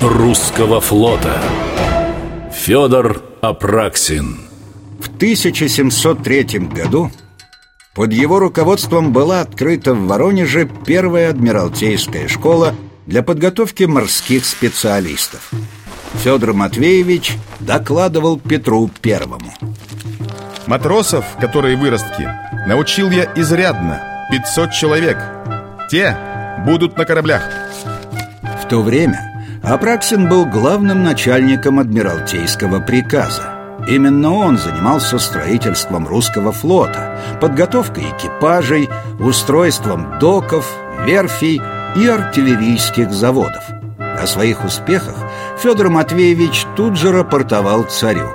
русского флота Федор Апраксин В 1703 году под его руководством была открыта в Воронеже первая адмиралтейская школа для подготовки морских специалистов. Федор Матвеевич докладывал Петру Первому. Матросов, которые выростки, научил я изрядно, 500 человек. Те будут на кораблях. В то время Апраксин был главным начальником адмиралтейского приказа. Именно он занимался строительством русского флота, подготовкой экипажей, устройством доков, верфей и артиллерийских заводов. О своих успехах Федор Матвеевич тут же рапортовал царю.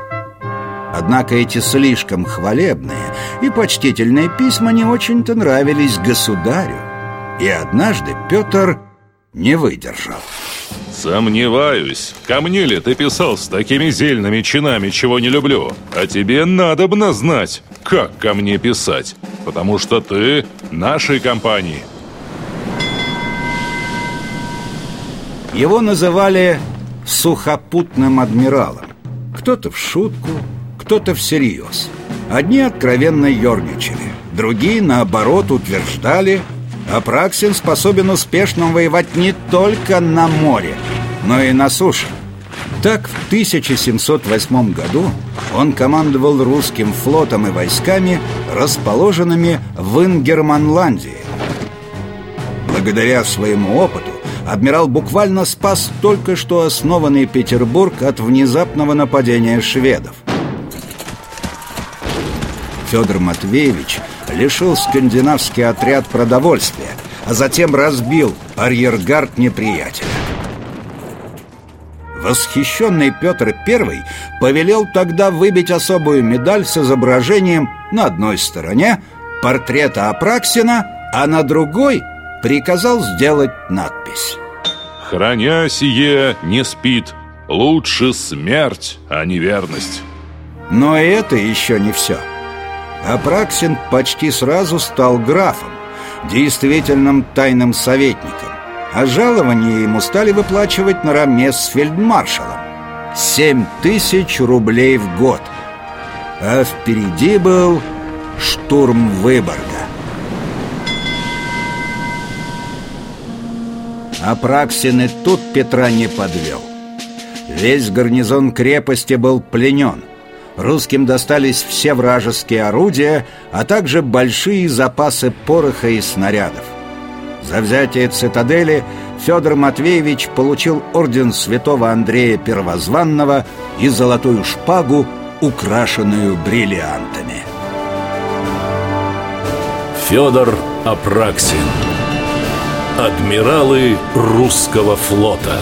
Однако эти слишком хвалебные и почтительные письма не очень-то нравились государю. И однажды Петр не выдержал. Сомневаюсь, ко мне ли ты писал с такими зельными чинами, чего не люблю. А тебе надо бы знать, как ко мне писать, потому что ты нашей компании. Его называли сухопутным адмиралом. Кто-то в шутку, кто-то всерьез. Одни откровенно ерничали, другие, наоборот, утверждали, Апраксин способен успешно воевать не только на море, но и на суше. Так, в 1708 году он командовал русским флотом и войсками, расположенными в Ингерманландии. Благодаря своему опыту адмирал буквально спас только что основанный Петербург от внезапного нападения шведов. Федор Матвеевич лишил скандинавский отряд продовольствия, а затем разбил арьергард неприятеля. Восхищенный Петр I повелел тогда выбить особую медаль с изображением на одной стороне портрета Апраксина, а на другой приказал сделать надпись «Храня сие не спит, лучше смерть, а не верность». Но это еще не все. Апраксин почти сразу стал графом, действительным тайным советником, а жалование ему стали выплачивать наравне с фельдмаршалом. Семь тысяч рублей в год. А впереди был штурм Выборга. Апраксин и тут Петра не подвел. Весь гарнизон крепости был пленен – Русским достались все вражеские орудия, а также большие запасы пороха и снарядов. За взятие цитадели Федор Матвеевич получил орден святого Андрея Первозванного и золотую шпагу, украшенную бриллиантами. Федор Апраксин Адмиралы русского флота